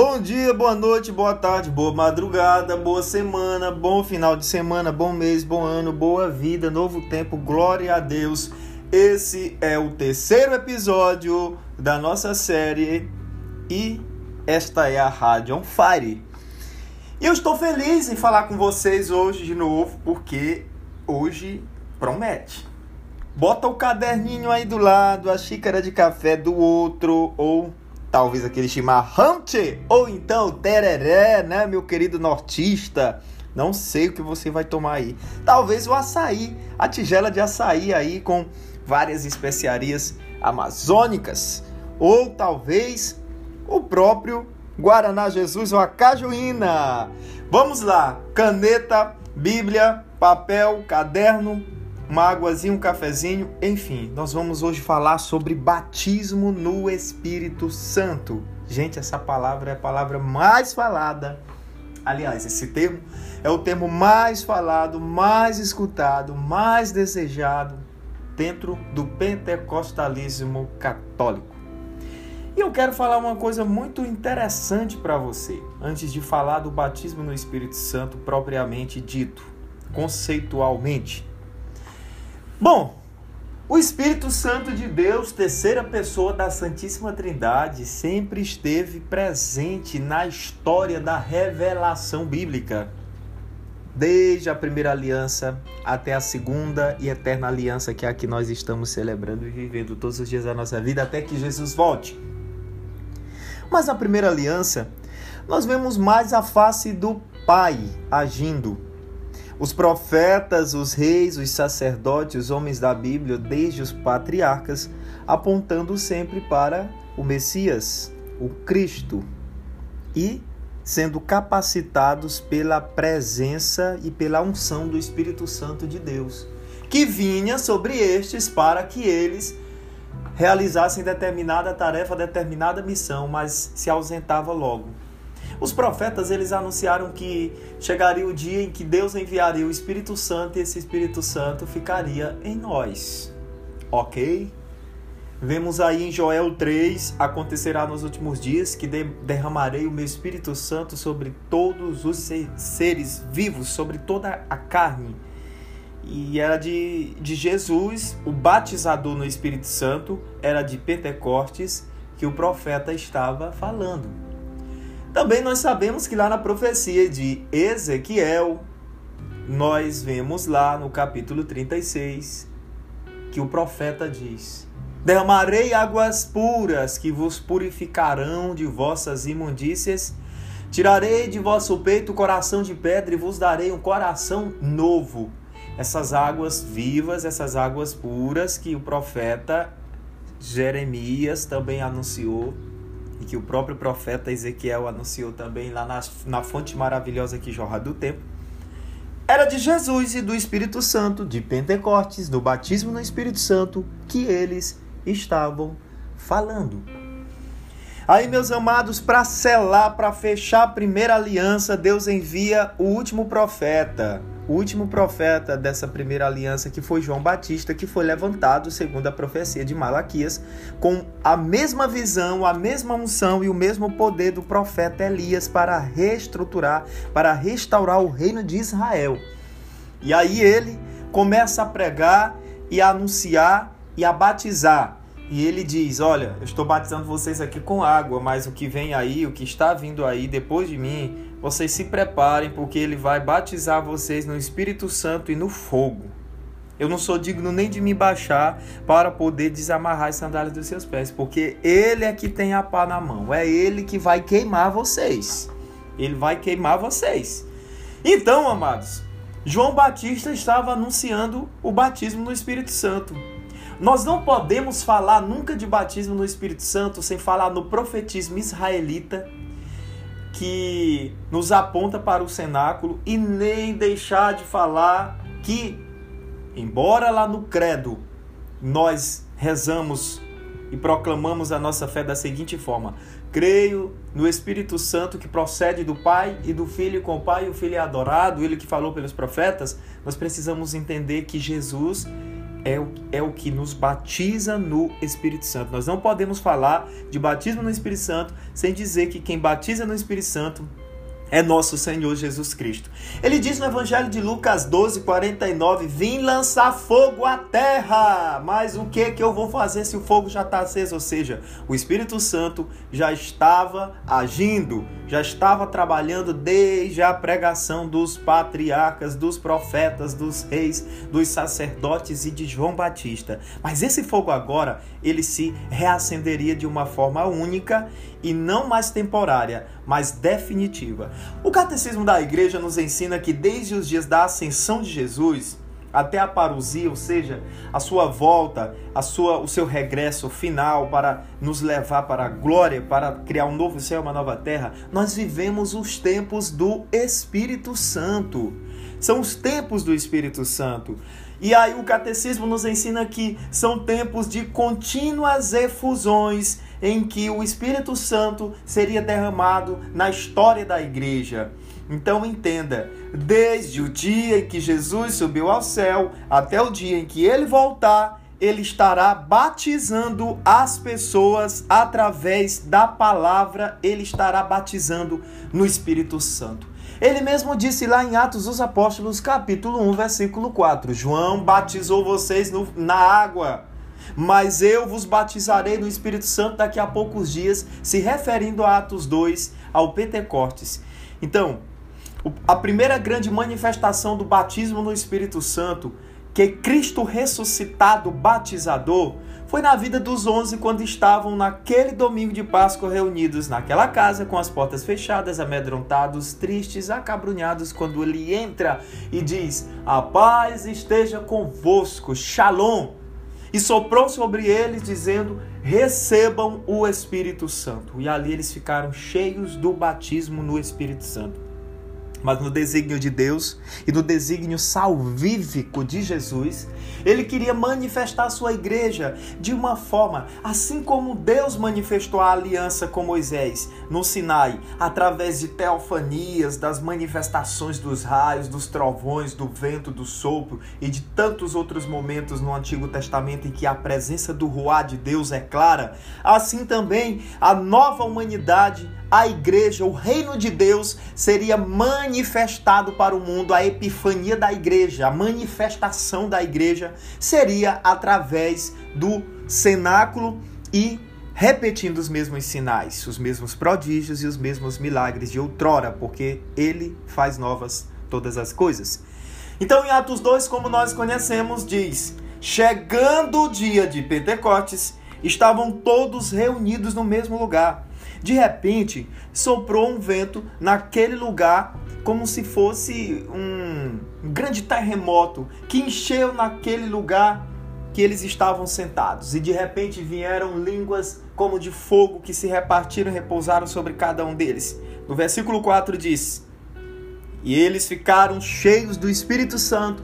Bom dia, boa noite, boa tarde, boa madrugada, boa semana, bom final de semana, bom mês, bom ano, boa vida, novo tempo, glória a Deus. Esse é o terceiro episódio da nossa série e esta é a Rádio On Fire. E eu estou feliz em falar com vocês hoje de novo, porque hoje promete. Bota o caderninho aí do lado, a xícara de café do outro, ou talvez aquele chimarrante, ou então tereré, né, meu querido nortista. Não sei o que você vai tomar aí. Talvez o açaí, a tigela de açaí aí com várias especiarias amazônicas. Ou talvez o próprio Guaraná Jesus ou a cajuína. Vamos lá, caneta, Bíblia, papel, caderno, uma águazinha, um cafezinho, enfim, nós vamos hoje falar sobre batismo no Espírito Santo. Gente, essa palavra é a palavra mais falada. Aliás, esse termo é o termo mais falado, mais escutado, mais desejado dentro do pentecostalismo católico. E eu quero falar uma coisa muito interessante para você, antes de falar do batismo no Espírito Santo propriamente dito, conceitualmente. Bom, o Espírito Santo de Deus, terceira pessoa da Santíssima Trindade, sempre esteve presente na história da revelação bíblica. Desde a primeira aliança até a segunda e eterna aliança que é a que nós estamos celebrando e vivendo todos os dias da nossa vida até que Jesus volte. Mas na primeira aliança, nós vemos mais a face do Pai agindo os profetas, os reis, os sacerdotes, os homens da Bíblia, desde os patriarcas, apontando sempre para o Messias, o Cristo, e sendo capacitados pela presença e pela unção do Espírito Santo de Deus, que vinha sobre estes para que eles realizassem determinada tarefa, determinada missão, mas se ausentava logo. Os profetas eles anunciaram que chegaria o dia em que Deus enviaria o Espírito Santo e esse Espírito Santo ficaria em nós. OK? Vemos aí em Joel 3, acontecerá nos últimos dias que derramarei o meu Espírito Santo sobre todos os seres vivos, sobre toda a carne. E era de, de Jesus, o batizador no Espírito Santo, era de Pentecostes, que o profeta estava falando. Também nós sabemos que lá na profecia de Ezequiel, nós vemos lá no capítulo 36 que o profeta diz: Derramarei águas puras que vos purificarão de vossas imundícias. Tirarei de vosso peito o coração de pedra e vos darei um coração novo. Essas águas vivas, essas águas puras que o profeta Jeremias também anunciou e que o próprio profeta Ezequiel anunciou também lá na, na fonte maravilhosa que jorra do tempo, era de Jesus e do Espírito Santo, de Pentecostes, do batismo no Espírito Santo, que eles estavam falando. Aí, meus amados, para selar, para fechar a primeira aliança, Deus envia o último profeta, o último profeta dessa primeira aliança, que foi João Batista, que foi levantado, segundo a profecia de Malaquias, com a mesma visão, a mesma unção e o mesmo poder do profeta Elias para reestruturar, para restaurar o reino de Israel. E aí ele começa a pregar e a anunciar e a batizar. E ele diz: Olha, eu estou batizando vocês aqui com água, mas o que vem aí, o que está vindo aí depois de mim, vocês se preparem, porque ele vai batizar vocês no Espírito Santo e no fogo. Eu não sou digno nem de me baixar para poder desamarrar as sandálias dos seus pés, porque ele é que tem a pá na mão, é ele que vai queimar vocês. Ele vai queimar vocês. Então, amados, João Batista estava anunciando o batismo no Espírito Santo. Nós não podemos falar nunca de batismo no Espírito Santo sem falar no profetismo israelita que nos aponta para o cenáculo e nem deixar de falar que, embora lá no credo nós rezamos e proclamamos a nossa fé da seguinte forma: creio no Espírito Santo que procede do Pai e do Filho, com o Pai o Filho é adorado, ele que falou pelos profetas, nós precisamos entender que Jesus é o, é o que nos batiza no Espírito Santo. Nós não podemos falar de batismo no Espírito Santo sem dizer que quem batiza no Espírito Santo é nosso Senhor Jesus Cristo. Ele diz no Evangelho de Lucas 12, 49: Vim lançar fogo à terra. Mas o que que eu vou fazer se o fogo já está aceso? Ou seja, o Espírito Santo já estava agindo, já estava trabalhando desde a pregação dos patriarcas, dos profetas, dos reis, dos sacerdotes e de João Batista. Mas esse fogo agora, ele se reacenderia de uma forma única e não mais temporária, mas definitiva. O catecismo da igreja nos ensina que desde os dias da ascensão de Jesus até a parousia, ou seja, a sua volta, a sua, o seu regresso final para nos levar para a glória, para criar um novo céu, uma nova terra, nós vivemos os tempos do Espírito Santo. São os tempos do Espírito Santo. E aí o catecismo nos ensina que são tempos de contínuas efusões em que o Espírito Santo seria derramado na história da igreja. Então entenda, desde o dia em que Jesus subiu ao céu até o dia em que ele voltar, ele estará batizando as pessoas através da palavra, ele estará batizando no Espírito Santo. Ele mesmo disse lá em Atos dos Apóstolos, capítulo 1, versículo 4: João batizou vocês no, na água mas eu vos batizarei no Espírito Santo daqui a poucos dias, se referindo a Atos 2, ao Pentecostes. Então, a primeira grande manifestação do batismo no Espírito Santo, que Cristo ressuscitado batizador, foi na vida dos onze quando estavam naquele domingo de Páscoa reunidos naquela casa com as portas fechadas, amedrontados, tristes, acabrunhados, quando ele entra e diz: A paz esteja convosco, Shalom e soprou sobre eles, dizendo: Recebam o Espírito Santo. E ali eles ficaram cheios do batismo no Espírito Santo mas no desígnio de Deus e no desígnio salvífico de Jesus, ele queria manifestar a sua igreja de uma forma, assim como Deus manifestou a aliança com Moisés no Sinai, através de teofanias, das manifestações dos raios, dos trovões, do vento, do sopro e de tantos outros momentos no Antigo Testamento em que a presença do Ruá de Deus é clara, assim também a nova humanidade a igreja, o reino de Deus seria manifestado para o mundo, a epifania da igreja, a manifestação da igreja seria através do cenáculo e repetindo os mesmos sinais, os mesmos prodígios e os mesmos milagres de outrora, porque ele faz novas todas as coisas. Então, em Atos 2, como nós conhecemos, diz: Chegando o dia de Pentecostes, estavam todos reunidos no mesmo lugar. De repente, soprou um vento naquele lugar como se fosse um grande terremoto que encheu naquele lugar que eles estavam sentados. E de repente vieram línguas como de fogo que se repartiram e repousaram sobre cada um deles. No versículo 4 diz: E eles ficaram cheios do Espírito Santo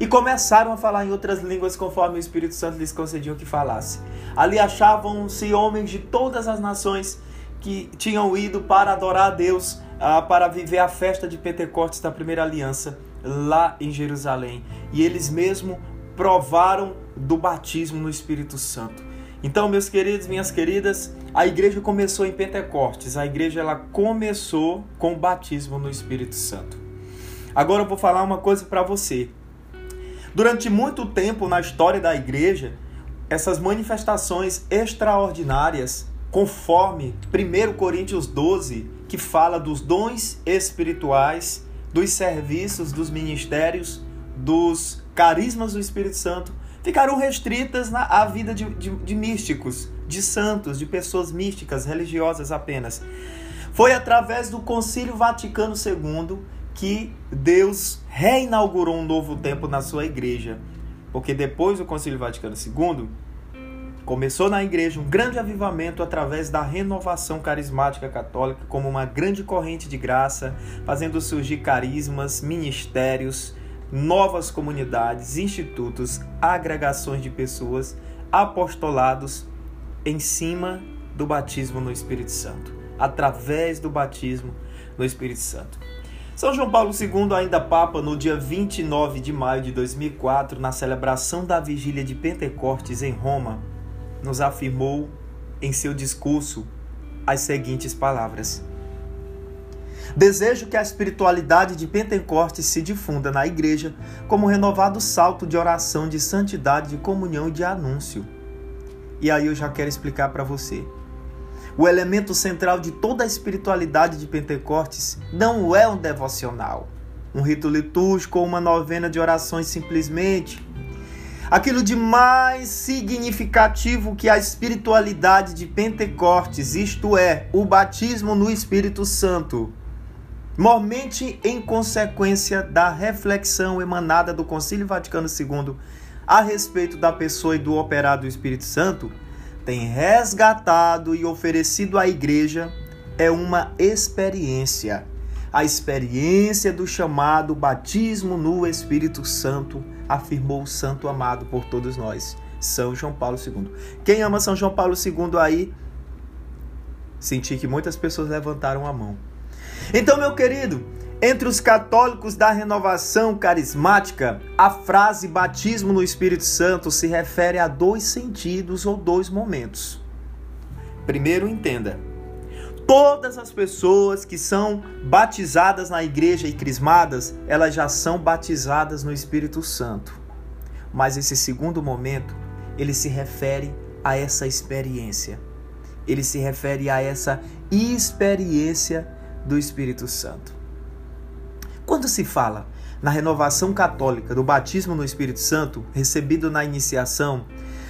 e começaram a falar em outras línguas conforme o Espírito Santo lhes concedia que falasse. Ali achavam-se homens de todas as nações que tinham ido para adorar a Deus, ah, para viver a festa de Pentecostes da primeira aliança lá em Jerusalém. E eles mesmo provaram do batismo no Espírito Santo. Então, meus queridos, minhas queridas, a igreja começou em Pentecostes. A igreja ela começou com o batismo no Espírito Santo. Agora eu vou falar uma coisa para você. Durante muito tempo na história da igreja, essas manifestações extraordinárias conforme 1 Coríntios 12, que fala dos dons espirituais, dos serviços, dos ministérios, dos carismas do Espírito Santo, ficaram restritas na, à vida de, de, de místicos, de santos, de pessoas místicas, religiosas apenas. Foi através do Concílio Vaticano II que Deus reinaugurou um novo tempo na sua igreja. Porque depois do Concílio Vaticano II, Começou na igreja um grande avivamento através da renovação carismática católica como uma grande corrente de graça, fazendo surgir carismas, ministérios, novas comunidades, institutos, agregações de pessoas, apostolados em cima do batismo no Espírito Santo, através do batismo no Espírito Santo. São João Paulo II, ainda Papa, no dia 29 de maio de 2004, na celebração da vigília de Pentecostes em Roma, nos afirmou em seu discurso as seguintes palavras: Desejo que a espiritualidade de Pentecostes se difunda na igreja como um renovado salto de oração, de santidade, de comunhão e de anúncio. E aí eu já quero explicar para você. O elemento central de toda a espiritualidade de Pentecostes não é um devocional, um rito litúrgico ou uma novena de orações simplesmente. Aquilo de mais significativo que a espiritualidade de Pentecostes, isto é, o batismo no Espírito Santo. Mormente em consequência da reflexão emanada do Concílio Vaticano II a respeito da pessoa e do operado do Espírito Santo, tem resgatado e oferecido à igreja é uma experiência. A experiência do chamado batismo no Espírito Santo, afirmou o santo amado por todos nós, São João Paulo II. Quem ama São João Paulo II aí? Senti que muitas pessoas levantaram a mão. Então, meu querido, entre os católicos da renovação carismática, a frase batismo no Espírito Santo se refere a dois sentidos ou dois momentos. Primeiro, entenda: todas as pessoas que são batizadas na igreja e crismadas, elas já são batizadas no Espírito Santo. Mas esse segundo momento, ele se refere a essa experiência. Ele se refere a essa experiência do Espírito Santo. Quando se fala na renovação católica do batismo no Espírito Santo, recebido na iniciação,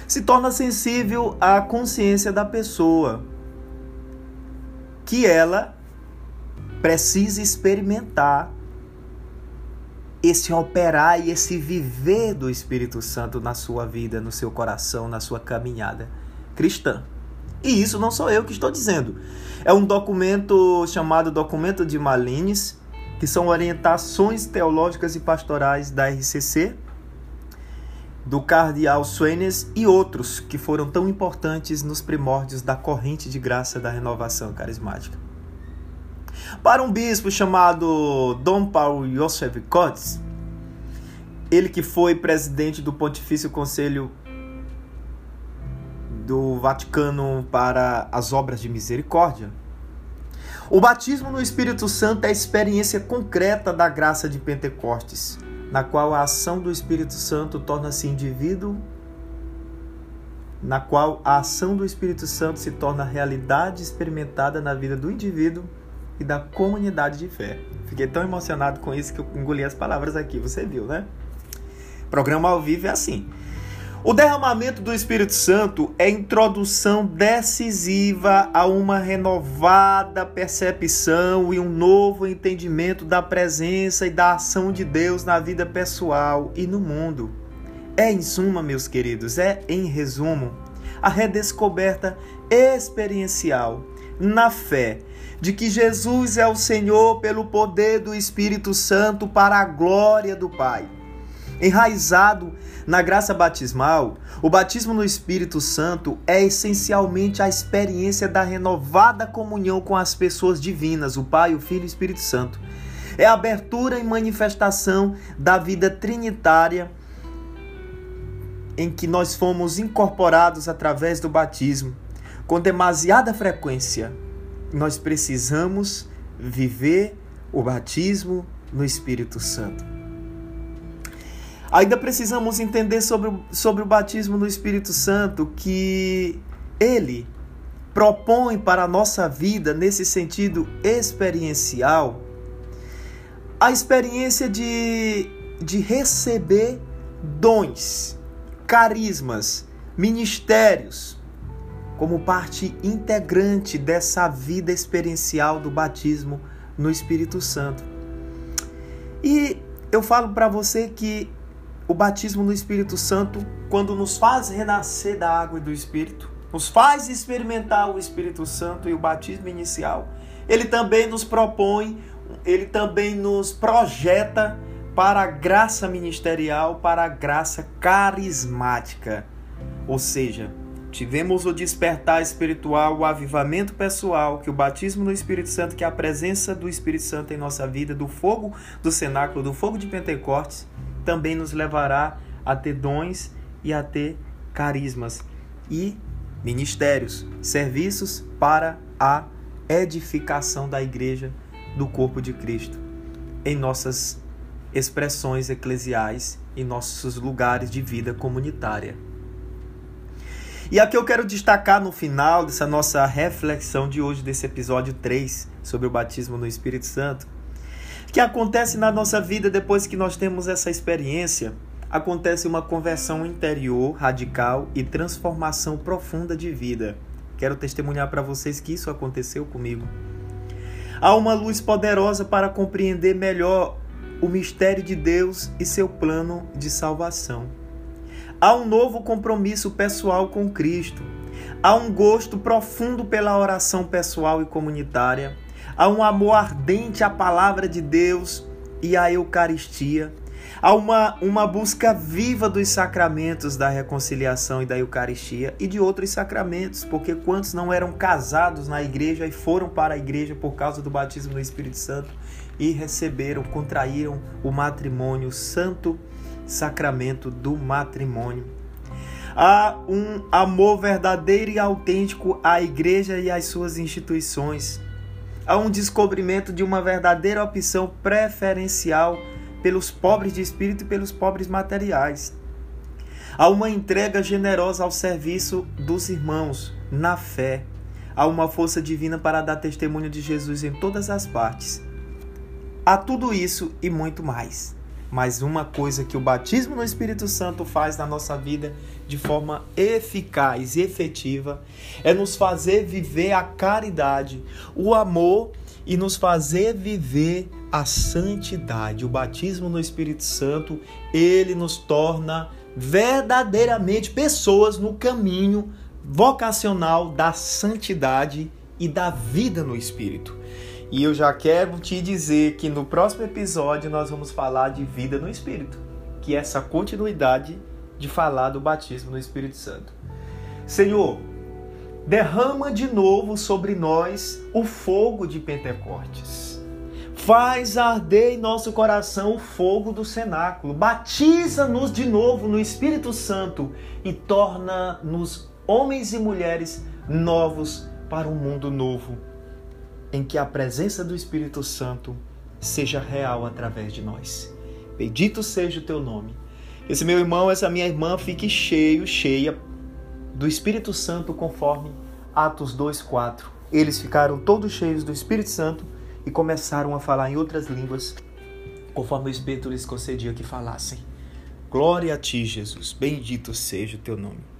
se torna sensível à consciência da pessoa, que ela precisa experimentar esse operar e esse viver do Espírito Santo na sua vida, no seu coração, na sua caminhada cristã. E isso não sou eu que estou dizendo. É um documento chamado Documento de Malines, que são orientações teológicas e pastorais da RCC, do cardeal Swenes e outros que foram tão importantes nos primórdios da corrente de graça da renovação carismática. Para um bispo chamado Dom Paulo Joseph Kotz, ele que foi presidente do Pontifício Conselho do Vaticano para as obras de misericórdia, o batismo no Espírito Santo é a experiência concreta da graça de Pentecostes, na qual a ação do Espírito Santo torna-se indivíduo, na qual a ação do Espírito Santo se torna realidade experimentada na vida do indivíduo e da comunidade de fé. Fiquei tão emocionado com isso que eu engoli as palavras aqui, você viu, né? Programa ao vivo é assim. O derramamento do Espírito Santo é introdução decisiva a uma renovada percepção e um novo entendimento da presença e da ação de Deus na vida pessoal e no mundo. É, em suma, meus queridos, é, em resumo, a redescoberta experiencial na fé de que Jesus é o Senhor pelo poder do Espírito Santo para a glória do Pai. Enraizado na graça batismal, o batismo no Espírito Santo é essencialmente a experiência da renovada comunhão com as pessoas divinas, o Pai, o Filho e o Espírito Santo. É a abertura e manifestação da vida trinitária em que nós fomos incorporados através do batismo. Com demasiada frequência, nós precisamos viver o batismo no Espírito Santo. Ainda precisamos entender sobre, sobre o batismo no Espírito Santo que ele propõe para a nossa vida, nesse sentido experiencial, a experiência de, de receber dons, carismas, ministérios, como parte integrante dessa vida experiencial do batismo no Espírito Santo. E eu falo para você que o batismo no Espírito Santo, quando nos faz renascer da água e do Espírito, nos faz experimentar o Espírito Santo e o batismo inicial, ele também nos propõe, ele também nos projeta para a graça ministerial, para a graça carismática. Ou seja, tivemos o despertar espiritual, o avivamento pessoal, que o batismo no Espírito Santo, que a presença do Espírito Santo em nossa vida, do fogo do cenáculo, do fogo de Pentecostes, também nos levará a ter dons e a ter carismas e ministérios, serviços para a edificação da igreja do corpo de Cristo em nossas expressões eclesiais, em nossos lugares de vida comunitária. E aqui eu quero destacar no final dessa nossa reflexão de hoje, desse episódio 3, sobre o batismo no Espírito Santo, que acontece na nossa vida depois que nós temos essa experiência, acontece uma conversão interior radical e transformação profunda de vida. Quero testemunhar para vocês que isso aconteceu comigo. Há uma luz poderosa para compreender melhor o mistério de Deus e seu plano de salvação. Há um novo compromisso pessoal com Cristo. Há um gosto profundo pela oração pessoal e comunitária. Há um amor ardente à palavra de Deus e à Eucaristia. Há uma, uma busca viva dos sacramentos da reconciliação e da Eucaristia e de outros sacramentos, porque quantos não eram casados na igreja e foram para a igreja por causa do batismo no Espírito Santo e receberam, contraíram o matrimônio santo sacramento do matrimônio. Há um amor verdadeiro e autêntico à igreja e às suas instituições. Há um descobrimento de uma verdadeira opção preferencial pelos pobres de espírito e pelos pobres materiais. Há uma entrega generosa ao serviço dos irmãos, na fé. Há uma força divina para dar testemunho de Jesus em todas as partes. Há tudo isso e muito mais. Mas uma coisa que o batismo no Espírito Santo faz na nossa vida de forma eficaz e efetiva é nos fazer viver a caridade, o amor e nos fazer viver a santidade. O batismo no Espírito Santo, ele nos torna verdadeiramente pessoas no caminho vocacional da santidade e da vida no Espírito. E eu já quero te dizer que no próximo episódio nós vamos falar de vida no Espírito, que é essa continuidade de falar do batismo no Espírito Santo. Senhor, derrama de novo sobre nós o fogo de Pentecostes. Faz arder em nosso coração o fogo do cenáculo. Batiza-nos de novo no Espírito Santo e torna-nos homens e mulheres novos para um mundo novo em que a presença do Espírito Santo seja real através de nós. Bendito seja o teu nome. Esse meu irmão, essa minha irmã fique cheio, cheia do Espírito Santo conforme Atos 2:4. Eles ficaram todos cheios do Espírito Santo e começaram a falar em outras línguas, conforme o Espírito lhes concedia que falassem. Glória a ti, Jesus. Bendito seja o teu nome.